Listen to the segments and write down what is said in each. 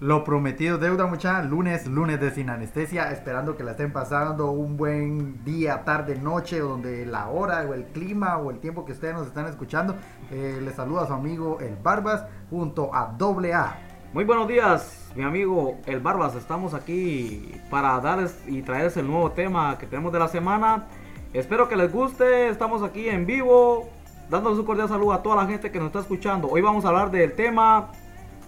Lo prometido deuda mucha, lunes, lunes de sin anestesia, esperando que la estén pasando un buen día, tarde, noche, donde la hora o el clima o el tiempo que ustedes nos están escuchando. Eh, les saluda a su amigo El Barbas junto a Doble A. Muy buenos días, mi amigo El Barbas. Estamos aquí para darles y traerles el nuevo tema que tenemos de la semana. Espero que les guste. Estamos aquí en vivo, dándoles un cordial saludo a toda la gente que nos está escuchando. Hoy vamos a hablar del tema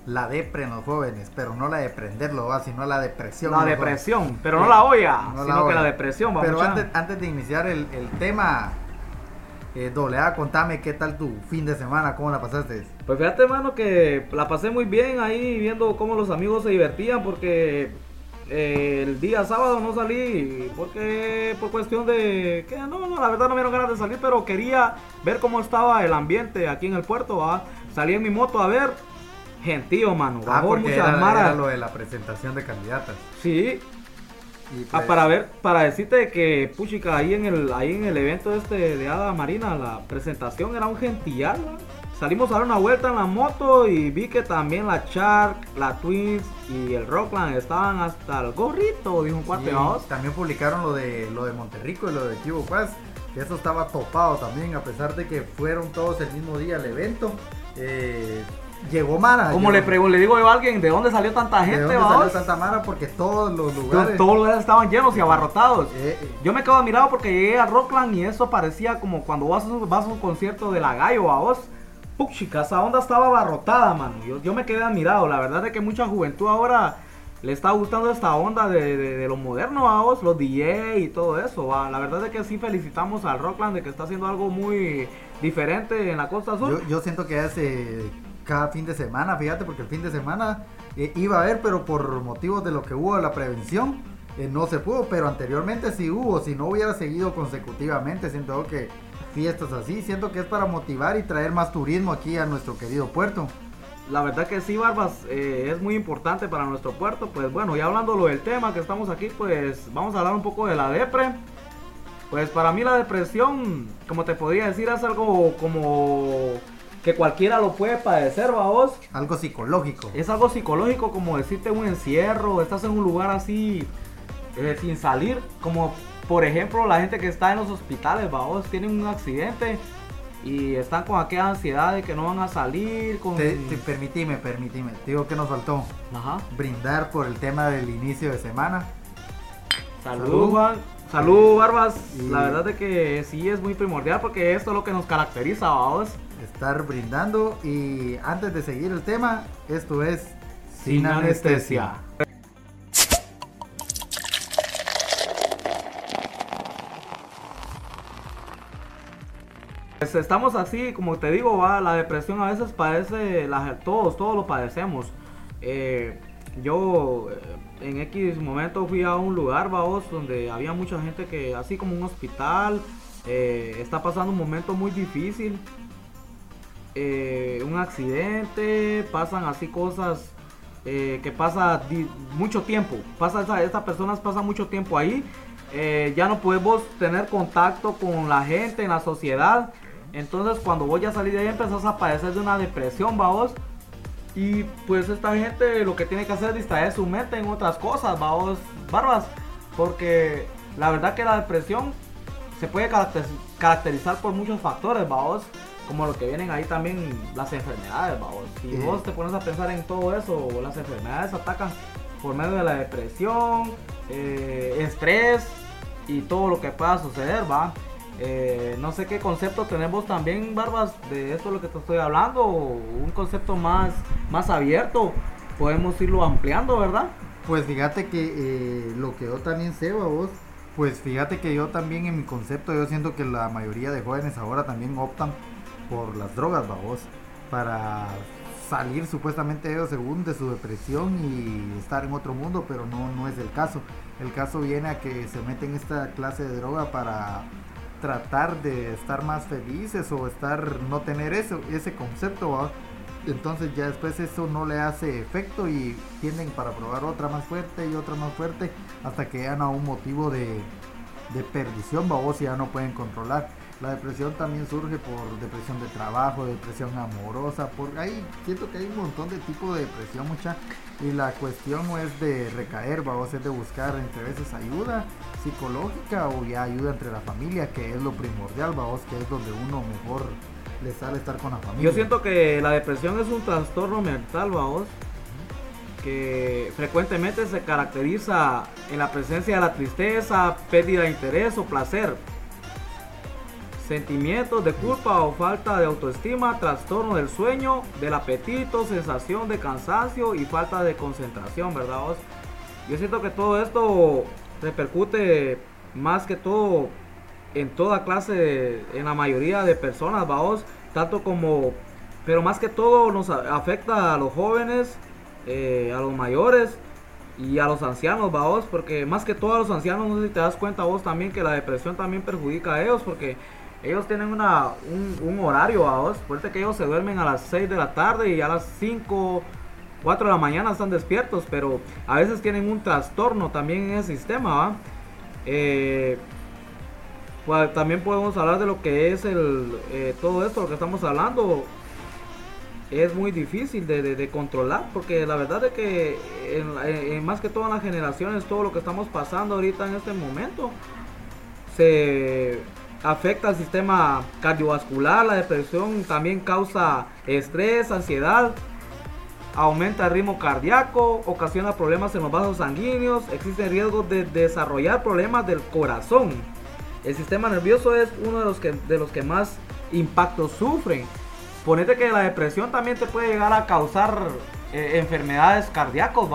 la depre en los jóvenes, pero no la de prenderlo, ¿va? sino la depresión. La depresión, pero no la olla, sino que la depresión. Vamos pero antes, antes, de iniciar el, el tema, eh, doble A, contame qué tal tu fin de semana, cómo la pasaste. Pues fíjate, hermano, que la pasé muy bien ahí viendo cómo los amigos se divertían porque eh, el día sábado no salí porque por cuestión de que no, no, la verdad no me dieron ganas de salir, pero quería ver cómo estaba el ambiente aquí en el puerto, ¿va? Salí en mi moto a ver gentío, mano. Ah, Bajó porque era, lo de la presentación de candidatas. Sí. Ah, pues para ver, para decirte que puchica ahí en el ahí en el evento este de Ada Marina, la presentación era un gentillal. Salimos a dar una vuelta en la moto y vi que también la Shark, la Twins y el Rockland estaban hasta el gorrito, dijo un cuate También publicaron lo de lo de Monterrico y lo de Kibo Quest, que eso estaba topado también, a pesar de que fueron todos el mismo día al evento. Eh, llegó Mara. Como le pregunto, le digo yo a alguien, ¿de dónde salió tanta gente? ¿De dónde salió tanta Mara? Porque todos los lugares. Todos los lugares estaban llenos y abarrotados. Eh, eh. Yo me quedo admirado porque llegué a Rockland y eso parecía como cuando vas a, vas a un concierto de la Gallo a vos. Puchica, esa onda estaba abarrotada, mano. Yo, yo me quedé admirado. La verdad es que mucha juventud ahora le está gustando esta onda de, de, lo moderno a vos, los DJ y todo eso. La verdad es que sí felicitamos al Rockland de que está haciendo algo muy diferente en la costa sur. Yo, yo siento que hace cada fin de semana, fíjate, porque el fin de semana eh, iba a haber, pero por motivos de lo que hubo de la prevención, eh, no se pudo, pero anteriormente sí hubo, si no hubiera seguido consecutivamente, siento que fiestas así, siento que es para motivar y traer más turismo aquí a nuestro querido puerto. La verdad que sí, Barbas, eh, es muy importante para nuestro puerto. Pues bueno, ya hablando lo del tema que estamos aquí, pues vamos a hablar un poco de la depre. Pues para mí la depresión, como te podría decir, es algo como que cualquiera lo puede padecer, vos. Algo psicológico. Es algo psicológico como decirte un encierro, estás en un lugar así eh, sin salir, como por ejemplo la gente que está en los hospitales, vos, tienen un accidente y están con aquella ansiedad de que no van a salir. Con... Te, permitime, permitime, digo que nos faltó Ajá. brindar por el tema del inicio de semana. Salud, Juan. Salud, Barbas. La verdad es que sí es muy primordial porque esto es lo que nos caracteriza, vos estar brindando. Y antes de seguir el tema, esto es Sin, anestesia. Pues estamos así, como te digo, va, la depresión a veces padece, la, todos, todos lo padecemos. Eh, yo eh, en X momento fui a un lugar, vaos, donde había mucha gente que, así como un hospital, eh, está pasando un momento muy difícil. Eh, un accidente, pasan así cosas eh, que pasa mucho tiempo, pasa estas personas pasan mucho tiempo ahí, eh, ya no podemos tener contacto con la gente en la sociedad, entonces cuando voy a salir de ahí empezás a padecer de una depresión, vamos. Y pues esta gente lo que tiene que hacer es distraer su mente en otras cosas, vamos, barbas. Porque la verdad que la depresión se puede caracterizar por muchos factores, vamos como lo que vienen ahí también las enfermedades, vamos. Si vos te pones a pensar en todo eso, las enfermedades atacan por medio de la depresión, eh, estrés y todo lo que pueda suceder, va. Eh, no sé qué concepto tenemos también, Barbas, de esto lo que te estoy hablando, un concepto más, más abierto, podemos irlo ampliando, ¿verdad? Pues fíjate que eh, lo que yo también sé, vos, pues fíjate que yo también en mi concepto, yo siento que la mayoría de jóvenes ahora también optan por las drogas, vamos, para salir supuestamente ellos según de su depresión y estar en otro mundo, pero no, no es el caso. El caso viene a que se meten esta clase de droga para tratar de estar más felices o estar no tener eso, ese concepto, entonces ya después eso no le hace efecto y tienden para probar otra más fuerte y otra más fuerte hasta que llegan a un motivo de, de perdición, babos, y ya no pueden controlar. La depresión también surge por depresión de trabajo, depresión amorosa, por ahí siento que hay un montón de tipos de depresión mucha y la cuestión no es de recaer, vamos, es de buscar entre veces ayuda psicológica o ya ayuda entre la familia, que es lo primordial, vamos, que es donde uno mejor le sale estar con la familia. Yo siento que la depresión es un trastorno mental, vamos, que frecuentemente se caracteriza en la presencia de la tristeza, pérdida de interés o placer, sentimientos de culpa o falta de autoestima, trastorno del sueño, del apetito, sensación de cansancio y falta de concentración, ¿verdad? Vos? Yo siento que todo esto repercute más que todo en toda clase, en la mayoría de personas, vamos, tanto como, pero más que todo nos afecta a los jóvenes, eh, a los mayores y a los ancianos, vos, porque más que todo a los ancianos, no sé si te das cuenta vos también que la depresión también perjudica a ellos, porque ellos tienen una, un, horario, vos, fuerte que ellos se duermen a las 6 de la tarde y a las 5, 4 de la mañana están despiertos, pero a veces tienen un trastorno también en el sistema, ¿va? Eh, pues, también podemos hablar de lo que es el eh, todo esto, lo que estamos hablando, es muy difícil de, controlar porque la verdad es que en, más que todas las generaciones todo lo que estamos pasando ahorita en este momento se afecta al sistema cardiovascular la depresión también causa estrés ansiedad aumenta el ritmo cardíaco ocasiona problemas en los vasos sanguíneos existe riesgo de desarrollar problemas del corazón. El sistema nervioso es uno de los que de los que más impactos sufren ponete que la depresión también te puede llegar a causar eh, enfermedades cardíacos,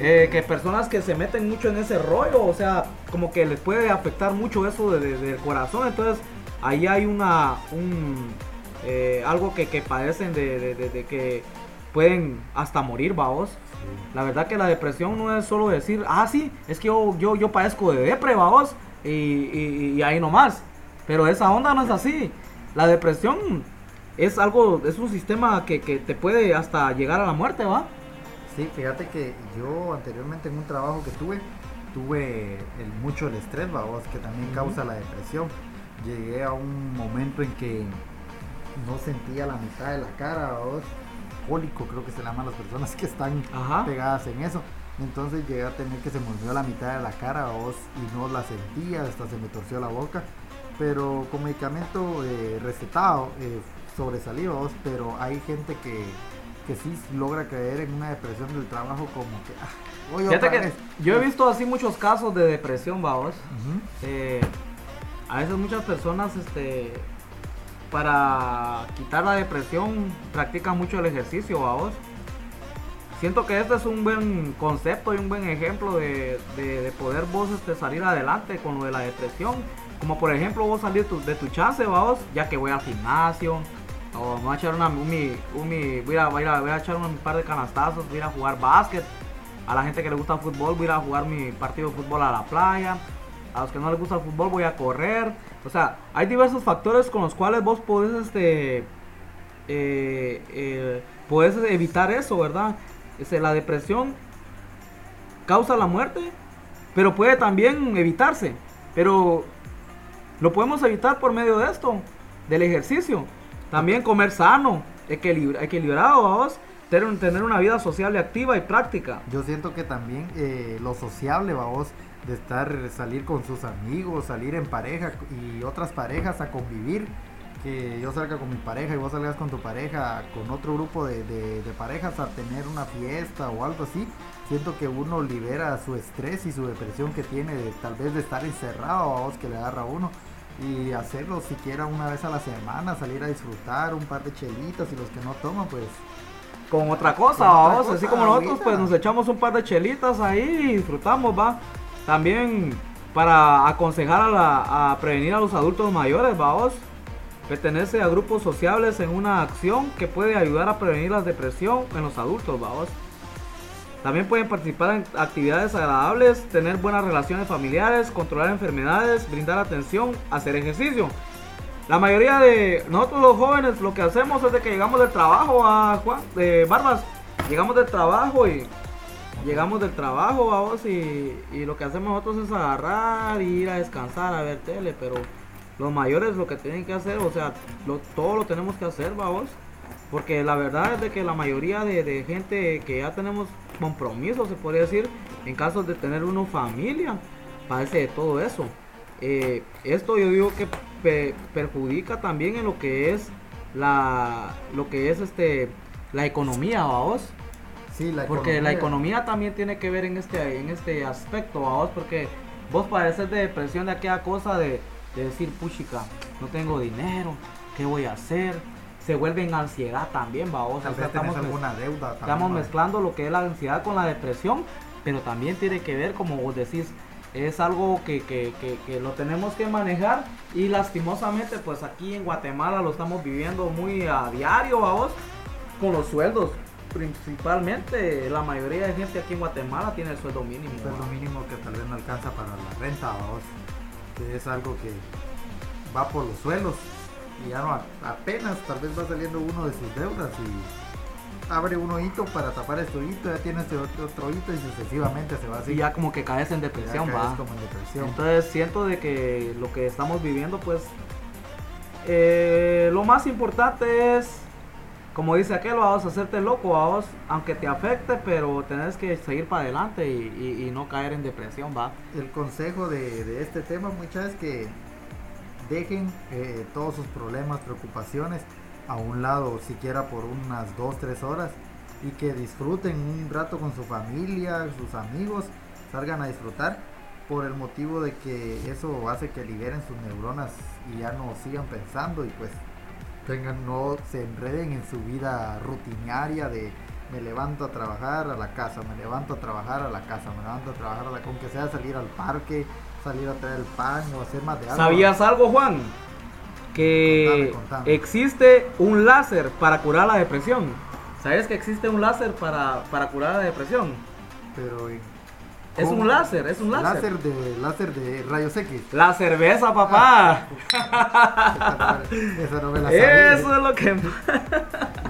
Eh, que personas que se meten mucho en ese rollo, o sea, como que les puede afectar mucho eso del corazón, entonces ahí hay una, un, eh, algo que, padecen de, que pueden hasta morir, vamos. La verdad que la depresión no es solo decir, ah, sí, es que yo, yo, yo padezco de depre, vamos, y, y, y ahí nomás. Pero esa onda no es así. La depresión es algo, es un sistema que, te puede hasta llegar a la muerte, ¿va? Sí, fíjate que yo anteriormente en un trabajo que tuve, tuve el, mucho el estrés, ¿va? que también causa la depresión. Llegué a un momento en que no sentía la mitad de la cara, ¿va? cólico creo que se llaman las personas que están pegadas en eso. Entonces llegué a tener que se me la mitad de la cara vos, y no la sentía, hasta se me torció la boca. Pero con medicamento eh, recetado eh, sobresalidos, pero hay gente que, que sí logra caer en una depresión del trabajo como que... Ah, que yo he visto así muchos casos de depresión, vamos. Eh, a veces muchas personas, este, para quitar la depresión, practican mucho el ejercicio, vamos. Siento que este es un buen concepto y un buen ejemplo de, de, poder vos este, salir adelante con lo de la depresión. Como por ejemplo vos salir de tu chance, vamos, ya que voy al gimnasio, voy a echar una, un, voy, a, voy, a, voy a echar un par de canastazos, voy a jugar básquet. A la gente que le gusta el fútbol, voy a a jugar mi partido de fútbol a la playa. A los que no les gusta el fútbol, voy a correr. O sea, hay diversos factores con los cuales vos podés, este, eh, eh, evitar eso, ¿verdad? Este, la depresión causa la muerte, pero puede también evitarse. Pero lo podemos evitar por medio de esto, del ejercicio. También comer sano, equilibrado, vamos. Tener, tener una vida sociable activa y práctica. Yo siento que también eh, lo sociable, vamos, de estar, salir con sus amigos, salir en pareja y otras parejas a convivir. Que yo salga con mi pareja y vos salgas con tu pareja, con otro grupo de, de parejas a tener una fiesta o algo así. Siento que uno libera su estrés y su depresión que tiene de tal vez de estar encerrado, vamos, que le agarra a uno y hacerlo siquiera una vez a la semana, salir a disfrutar un par de chelitas y los que no toman pues con otra cosa, vamos, así como nosotros pues nos echamos un par de chelitas ahí y disfrutamos, va. También para aconsejar a, la, a prevenir a los adultos mayores, vamos. Pertenece a grupos sociales en una acción que puede ayudar a prevenir la depresión en los adultos, vamos. También pueden participar en actividades agradables, tener buenas relaciones familiares, controlar enfermedades, brindar atención, hacer ejercicio. La mayoría de nosotros los jóvenes lo que hacemos es de que llegamos del trabajo a Juan, de Barbas, llegamos del trabajo y llegamos del trabajo vamos y, y lo que hacemos nosotros es agarrar y ir a descansar a ver tele, pero los mayores lo que tienen que hacer, o sea, lo, todo lo tenemos que hacer, vamos. Porque la verdad es de que la mayoría de gente que ya tenemos compromiso, se podría decir, en caso de tener una familia, padece de todo eso. Eh, esto yo digo que pe- perjudica también en lo que es la lo que es este la economía, vamos. Sí, la Porque la economía también tiene que ver en este, en este aspecto, vos, porque vos padeces de depresión de aquella cosa de, de decir, puchica, no tengo dinero, ¿qué voy a hacer? Se vuelve en ansiedad también, vos. Tal vez tenés alguna deuda. también, Estamos ¿va? mezclando lo que es la ansiedad con la depresión, pero también tiene que ver, como vos decís, es algo que, que- que- que lo tenemos que manejar y lastimosamente pues aquí en Guatemala lo estamos viviendo muy a diario, vamos, con los sueldos. Principalmente la mayoría de gente aquí en Guatemala tiene el sueldo mínimo. Es lo ¿va? mínimo que tal vez no alcanza para la renta, vamos. Que es algo que va por los suelos. Y ya no, apenas tal vez va saliendo uno de sus deudas y abre un hito para tapar este hito, ya tiene este otro, otro hito y sucesivamente se va así. Y ya como que caes en depresión, caes va. como en depresión. Entonces siento de que lo que estamos viviendo, pues, eh, lo más importante es, como dice aquel, vamos a hacerte loco, vamos, aunque te afecte, pero tenés que seguir para adelante y, y- y no caer en depresión, va. el consejo de, de este tema, muchachos, es que dejen eh, todos sus problemas, preocupaciones a un lado, siquiera por unas 2, 3 horas, y que disfruten un rato con su familia, sus amigos, salgan a disfrutar, por el motivo de que eso hace que liberen sus neuronas y ya no sigan pensando y pues tengan, no se enreden en su vida rutinaria de me levanto a trabajar a la casa, me levanto a trabajar a la casa, me levanto a trabajar a la con que sea salir al parque, salir a traer el pan o hacer más de algo. ¿Sabías algo, Juan? Que Contame, contame. existe un láser para curar la depresión. ¿Sabes que existe un láser para, para curar la depresión? Pero ¿y Es cómo? un láser, es un láser. láser de láser de rayos X. La cerveza, papá. Esa no me la. Eso es lo que...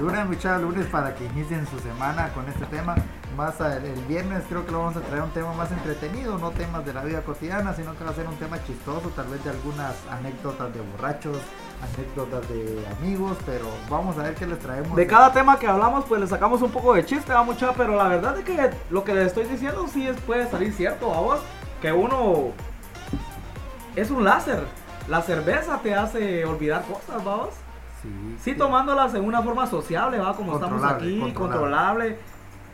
Lunes, muchachos, lunes para que inicien su semana con este tema. Más a- el viernes creo que lo vamos a traer un tema más entretenido, no temas de la vida cotidiana, sino que va a ser un tema chistoso, tal vez de algunas anécdotas de borrachos, anécdotas de amigos, pero vamos a ver qué les traemos. De cada tema que hablamos, pues le sacamos un poco de chiste, va mucha, pero la verdad es que lo que les estoy diciendo sí es, puede salir cierto, vamos, que uno es un láser. La cerveza te hace olvidar cosas, vamos. Sí, Sí, tomándolas en una forma sociable, va, como estamos aquí, controlable. controlable.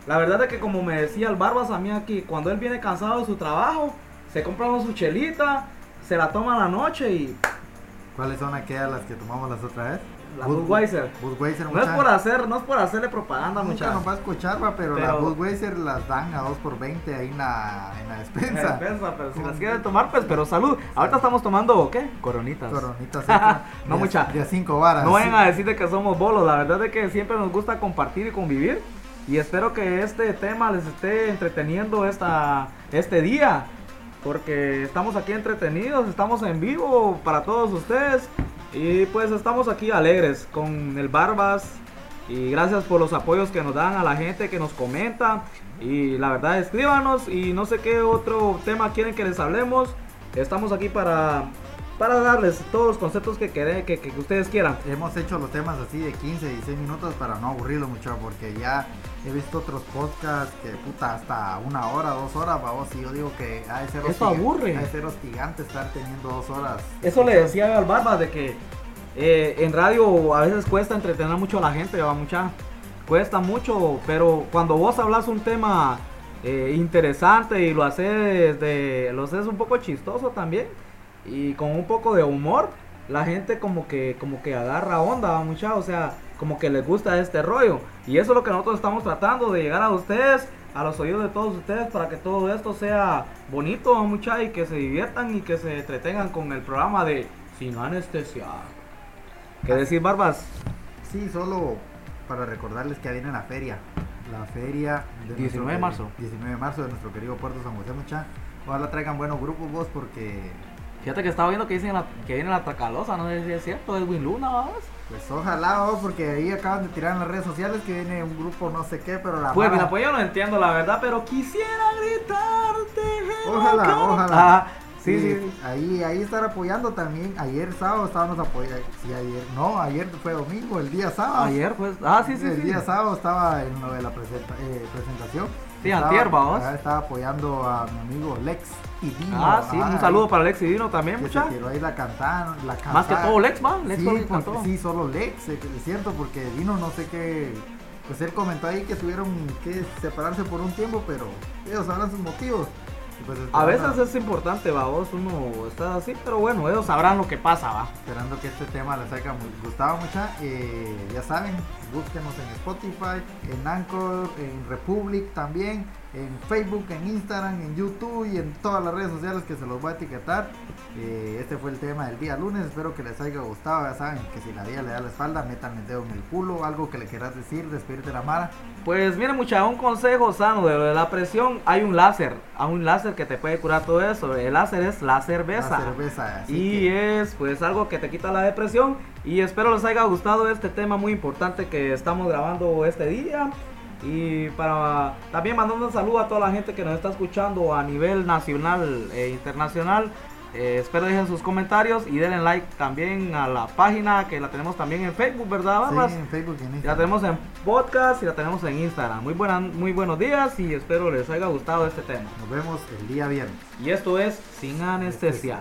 La verdad es que como me decía el Barbas a mí aquí, cuando él viene cansado de su trabajo, se compra una su chelita, se la toma a la noche y ¿Cuáles son aquellas las que tomamos las otra vez? la Budweiser. Budweiser, No es por hacer, no es por hacerle propaganda, Nunca muchachos. nos va a escuchar, va, pero, la Pero- Budweiser las dan a 2 por 20 ahí en la, en la despensa. Despensa, pero si las quieren tomar, pues, pero salud. Ahorita estamos tomando, ¿qué? Coronitas. Coronitas. No de- mucha. De 5 varas. No vayan a decir de que somos bolos, la verdad es que siempre nos gusta compartir y convivir. Y espero que este tema les esté entreteniendo esta, este día. Porque estamos aquí entretenidos, estamos en vivo para todos ustedes. Y pues estamos aquí alegres con el Barbas. Y gracias por los apoyos que nos dan a la gente que nos comenta. Y la verdad, escríbanos. Y no sé qué otro tema quieren que les hablemos. Estamos aquí para, para darles todos los conceptos que, quede- que, que ustedes quieran. Hemos hecho los temas así de 15, 16 minutos para no aburrirlo mucho, porque ya he visto otros podcasts que puta hasta una hora, dos horas, vamos, y yo digo que ha de ser Eso aburre. ser hostigante estar teniendo dos horas. Eso le decía al Barba de que eh, en radio a veces cuesta entretener mucho a la gente, va mucha. Cuesta mucho, pero cuando vos hablas un tema eh, interesante y lo haces de, lo haces un poco chistoso también y con un poco de humor, la gente como que como que agarra onda, va mucha, o sea, como que les gusta este rollo y eso es lo que nosotros estamos tratando de llegar a ustedes, a los oídos de todos ustedes para que todo esto sea bonito, va mucha y que se diviertan y que se entretengan con el programa de Sin Anestesia. ¿Qué decir, Barbas? Sí, solo para recordarles que viene la feria. La feria de 19 de marzo. 19 de marzo de nuestro querido Puerto San José, mucha. Ojalá traigan buenos grupos vos porque Fíjate que estaba viendo que dicen la- que viene la Tracalosa, no sé si es cierto, Edwin Luna, vamos. Pues ojalá, vos, porque ahí acaban de tirar en las redes sociales que viene un grupo no sé qué, pero la Pues mira, pues yo no entiendo la verdad, pero quisiera gritarte. Ojalá, ojalá. Ah, Sí, Eh, sí. Ahí, ahí estar apoyando también. Ayer sábado estábamos apoyando. Sí, ayer. No, ayer fue domingo, el día sábado. Ayer, pues. Ah, sí, sí, el sí. día sábado estaba en lo de la presenta- eh, presentación. Sí, Estaba- antier, vamos. Estaba apoyando a mi amigo Lex y Dino. Ah, sí, un saludo para Lex y Dino también, mucha. se tiró ahí la cantada. La Más que todo Lex, va. Lex sí, porque- cantó. sí, solo Lex, eh, es cierto, porque Dino no sé qué. Pues él comentó ahí que tuvieron que separarse por un tiempo, pero ellos sabrán sus motivos. Pues A veces es importante, va, vos, uno está así, pero bueno, ellos sabrán lo que pasa, va. Esperando que este tema les haya gustado mucho. Eh, ya saben, búsquenos en Spotify, en Anchor, en Republic también, en Facebook, en Instagram, en YouTube y en todas las redes sociales que se los voy a etiquetar. Eh, este fue el tema del día lunes. Espero que les haya gustado. Ya saben que si la vida le da la espalda, metan el dedo en el culo. Algo que le quieras decir, despedirte de la mara. Pues miren mucha, un consejo sano de lo de la presión, hay un láser, hay un láser que te puede curar todo eso. El láser es la cerveza. La cerveza. Y que- es pues algo que te quita la depresión y espero les haya gustado este tema muy importante que estamos grabando este día y para también mandando un saludo a toda la gente que nos está escuchando a nivel nacional e internacional. Eh, espero dejen sus comentarios y denle like también a la página que la tenemos también en Facebook, ¿verdad, Sí, en Facebook y en Y la Instagram. tenemos en podcast y la tenemos en Instagram. Muy, buena, muy buenos días y espero les haya gustado este tema. Nos vemos el día viernes. Y esto es Sin Anestesia.